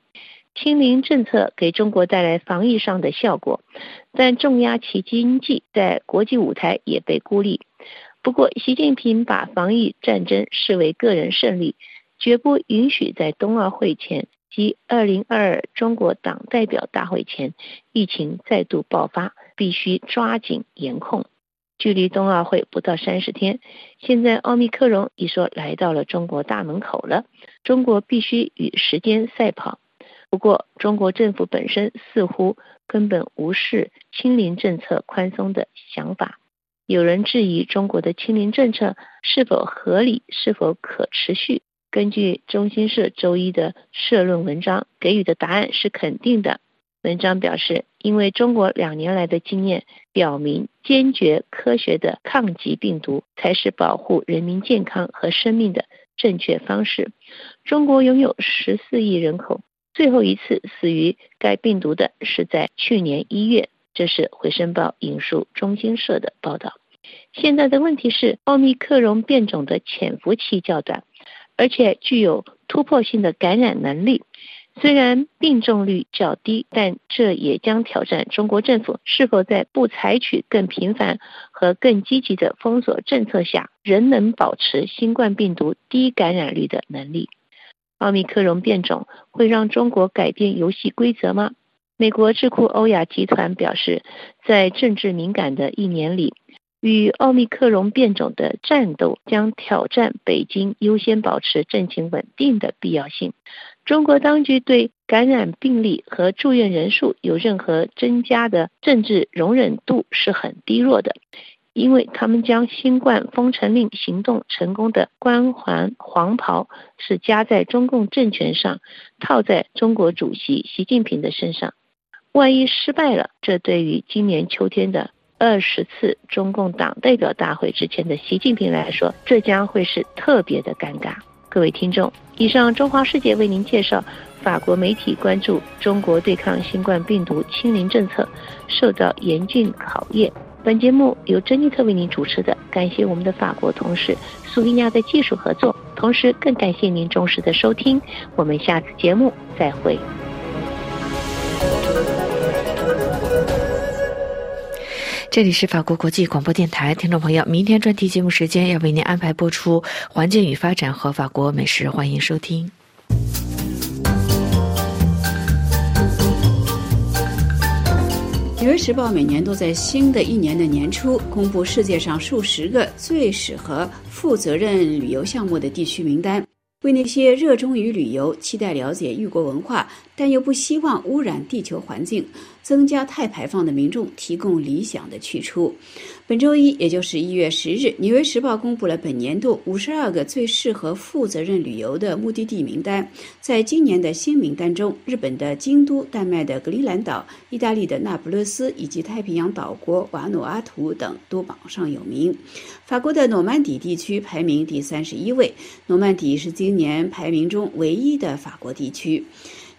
清零政策给中国带来防疫上的效果，但重压其经济，在国际舞台也被孤立。不过，习近平把防疫战争视为个人胜利。绝不允许在冬奥会前及二零二二中国党代表大会前疫情再度爆发，必须抓紧严控。距离冬奥会不到三十天，现在奥密克戎一说来到了中国大门口了，中国必须与时间赛跑。不过，中国政府本身似乎根本无视清零政策宽松的想法。有人质疑中国的清零政策是否合理，是否可持续。根据中新社周一的社论文章给予的答案是肯定的。文章表示，因为中国两年来的经验表明，坚决科学的抗击病毒才是保护人民健康和生命的正确方式。中国拥有十四亿人口，最后一次死于该病毒的是在去年一月。这是《回声报》引述中新社的报道。现在的问题是，奥密克戎变种的潜伏期较短。而且具有突破性的感染能力，虽然病重率较低，但这也将挑战中国政府是否在不采取更频繁和更积极的封锁政策下，仍能保持新冠病毒低感染率的能力。奥密克戎变种会让中国改变游戏规则吗？美国智库欧亚集团表示，在政治敏感的一年里，与奥密克戎变种的战斗将挑战北京优先保持政情稳定的必要性。中国当局对感染病例和住院人数有任何增加的政治容忍度是很低弱的。因为他们将新冠封城令行动成功的光环黄袍是加在中共政权上，套在中国主席习近平的身上。万一失败了，这对于今年秋天的二十次中共党代表大会之前的习近平来说，这将会是特别的尴尬。各位听众，以上中华世界为您介绍，法国媒体关注中国对抗新冠病毒清零政策受到严峻考验。本节目由珍妮特为您主持的，感谢我们的法国同事苏丽亚的技术合作，同时更感谢您忠实的收听，我们下次节目再会。这里是法国国际广播电台，听众朋友，明天专题节目时间要为您安排播出环境与发展和法国美食，欢迎收听。《纽约时报》每年都在新的一年的年初公布世界上数十个最适合负责任旅游项目的地区名单，为那些热衷于旅游、期待了解异国文化。但又不希望污染地球环境、增加碳排放的民众提供理想的去处。本周一，也就是一月十日，《纽约时报》公布了本年度五十二个最适合负责任旅游的目的地名单。在今年的新名单中，日本的京都、丹麦的格陵兰岛、意大利的那不勒斯以及太平洋岛国瓦努阿图等都榜上有名。法国的诺曼底地区排名第三十一位，诺曼底是今年排名中唯一的法国地区。《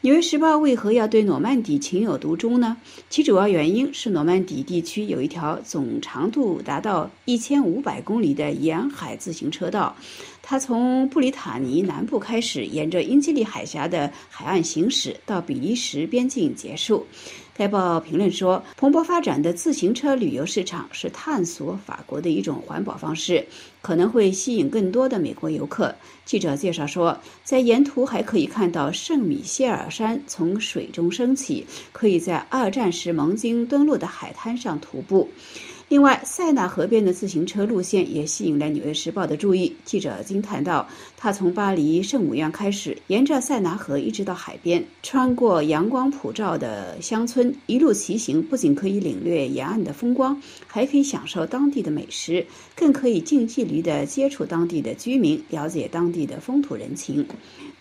纽约时报》为何要对诺曼底情有独钟呢？其主要原因是诺曼底地区有一条总长度达到一千五百公里的沿海自行车道，它从布里塔尼南部开始，沿着英吉利海峡的海岸行驶，到比利时边境结束。该报评论说，蓬勃发展的自行车旅游市场是探索法国的一种环保方式，可能会吸引更多的美国游客。记者介绍说，在沿途还可以看到圣米歇尔山从水中升起，可以在二战时盟军登陆的海滩上徒步。另外，塞纳河边的自行车路线也吸引了《纽约时报》的注意。记者惊叹道：“他从巴黎圣母院开始，沿着塞纳河一直到海边，穿过阳光普照的乡村，一路骑行，不仅可以领略沿岸的风光，还可以享受当地的美食，更可以近距离地接触当地的居民，了解当地的风土人情。”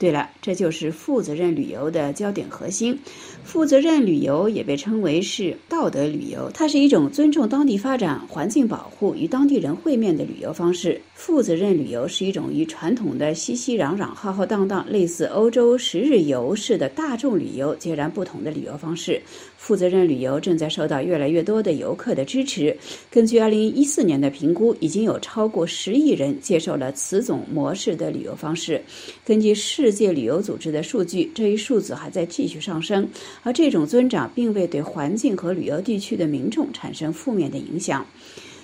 对了，这就是负责任旅游的焦点核心。负责任旅游也被称为是道德旅游，它是一种尊重当地发展、环境保护与当地人会面的旅游方式。负责任旅游是一种与传统的熙熙攘攘、浩浩荡荡、类似欧洲十日游式的大众旅游截然不同的旅游方式。负责任旅游正在受到越来越多的游客的支持。根据2014年的评估，已经有超过十亿人接受了此种模式的旅游方式。根据世界旅游组织的数据，这一数字还在继续上升。而这种增长并未对环境和旅游地区的民众产生负面的影响。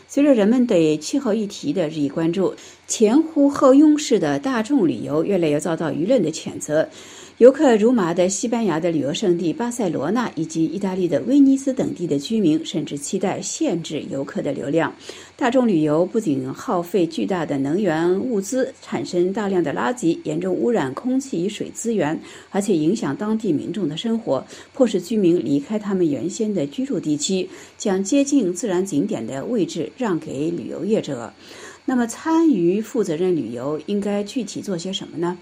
随着人们对气候议题的日益关注，前呼后拥式的大众旅游越来越遭到舆论的谴责。游客如麻的西班牙的旅游胜地巴塞罗那以及意大利的威尼斯等地的居民，甚至期待限制游客的流量。大众旅游不仅耗费巨大的能源物资，产生大量的垃圾，严重污染空气与水资源，而且影响当地民众的生活，迫使居民离开他们原先的居住地区，将接近自然景点的位置让给旅游业者。那么，参与负责任旅游应该具体做些什么呢？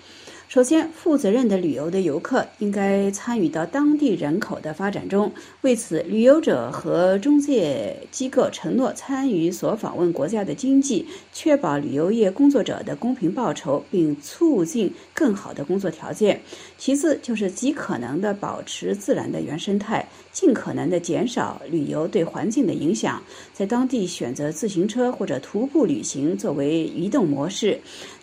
首先，负责任的旅游的游客应该参与到当地人口的发展中。为此，旅游者和中介机构承诺参与所访问国家的经济，确保旅游业工作者的公平报酬，并促进更好的工作条件。其次，就是极可能的保持自然的原生态，尽可能的减少旅游对环境的影响，在当地选择自行车或者徒步旅行作为移动模式。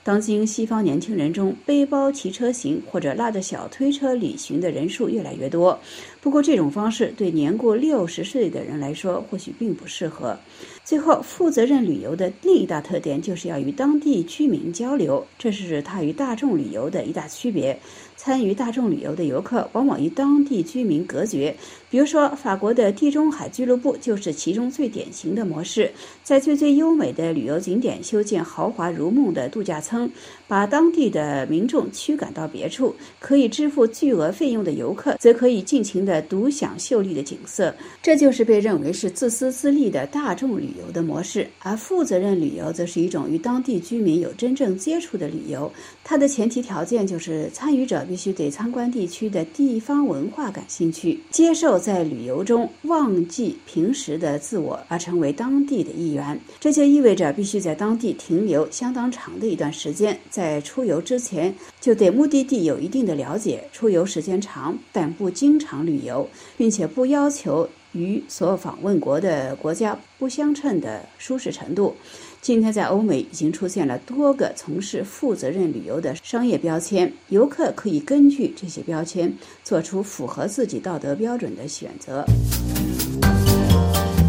当今西方年轻人中，背包骑车行或者拉着小推车旅行的人数越来越多。不过，这种方式对年过六十岁的人来说，或许并不适合。最后，负责任旅游的另一大特点就是要与当地居民交流，这是它与大众旅游的一大区别。参与大众旅游的游客往往与当地居民隔绝。比如说，法国的地中海俱乐部就是其中最典型的模式，在最最优美的旅游景点修建豪华如梦的度假村，把当地的民众驱赶到别处。可以支付巨额费用的游客，则可以尽情的独享秀丽的景色。这就是被认为是自私自利的大众旅游的模式。而负责任旅游则是一种与当地居民有真正接触的旅游。它的前提条件就是参与者必须对参观地区的地方文化感兴趣，接受。在旅游中忘记平时的自我，而成为当地的一员，这就意味着必须在当地停留相当长的一段时间。在出游之前，就对目的地有一定的了解。出游时间长，但不经常旅游，并且不要求与所访问国的国家不相称的舒适程度。今天在欧美已经出现了多个从事负责任旅游的商业标签，游客可以根据这些标签做出符合自己道德标准的选择。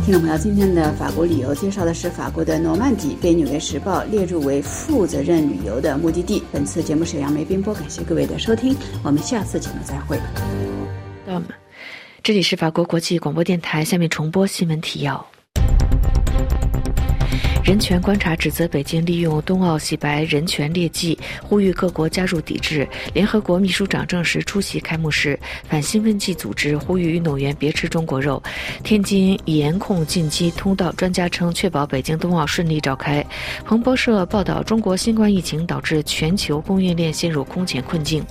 听众朋友，今天的法国旅游介绍的是法国的诺曼底，被《纽约时报》列入为负责任旅游的目的地。本次节目是杨梅冰波，感谢各位的收听，我们下次节目再会。这里是法国国际广播电台，下面重播新闻提要。人权观察指责北京利用冬奥洗白人权劣迹，呼吁各国加入抵制。联合国秘书长证实出席开幕式。反兴奋剂组织呼吁运动员别吃中国肉。天津严控进机通道，专家称确保北京冬奥顺利召开。彭博社报道，中国新冠疫情导致全球供应链陷入空前困境。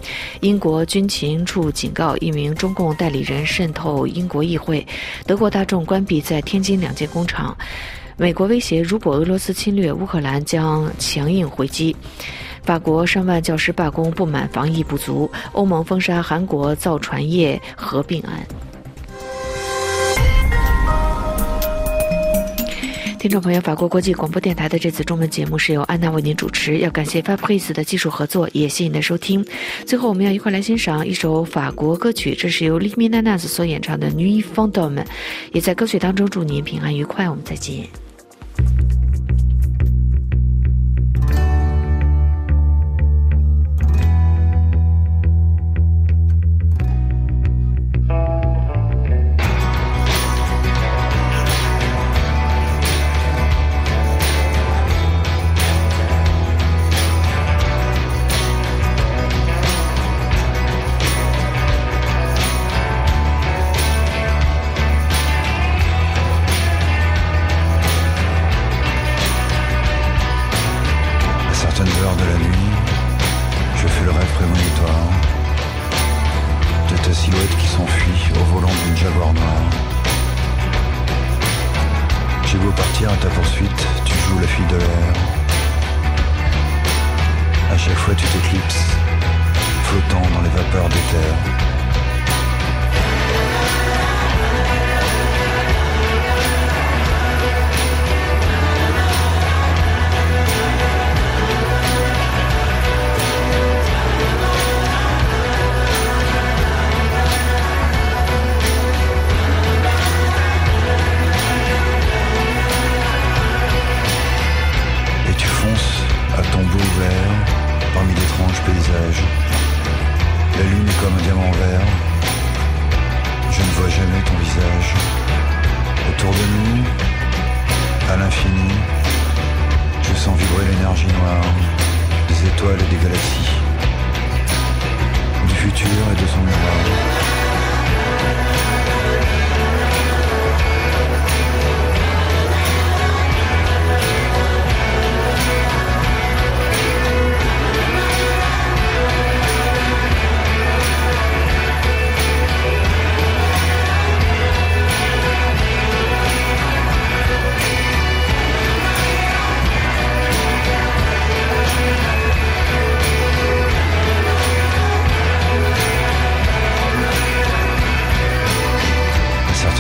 英国军情处警告一名中共代理人渗透英国议会。德国大众关闭在天津两间工厂。美国威胁，如果俄罗斯侵略乌克兰，将强硬回击。法国上万教师罢工，不满防疫不足。欧盟封杀韩国造船业合并案。听众朋友，法国国际广播电台的这次中文节目是由安娜为您主持，要感谢 Fabrice 的技术合作，也谢谢您的收听。最后，我们要一块来欣赏一首法国歌曲，这是由 l i m i n a n a s 所演唱的《Nuit Fantôme》，也在歌曲当中祝您平安愉快。我们再见。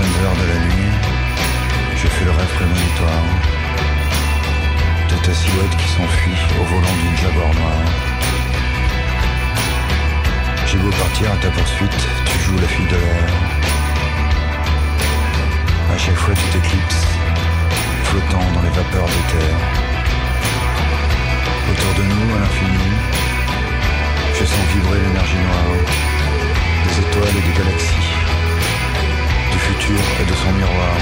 certaines heures de la nuit, je fus le rêve prémonitoire de ta silhouette qui s'enfuit au volant d'une jabor noire. J'ai beau partir à ta poursuite, tu joues la fille de l'air. À chaque fois, tu t'éclipses, flottant dans les vapeurs de terre. Autour de nous, à l'infini, je sens vibrer l'énergie noire des étoiles et des galaxies futur et de son miroir.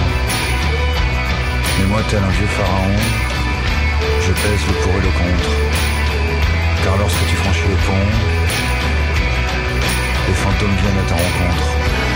Mais moi, tel un vieux pharaon, je pèse le pour et le contre. Car lorsque tu franchis le pont, les fantômes viennent à ta rencontre.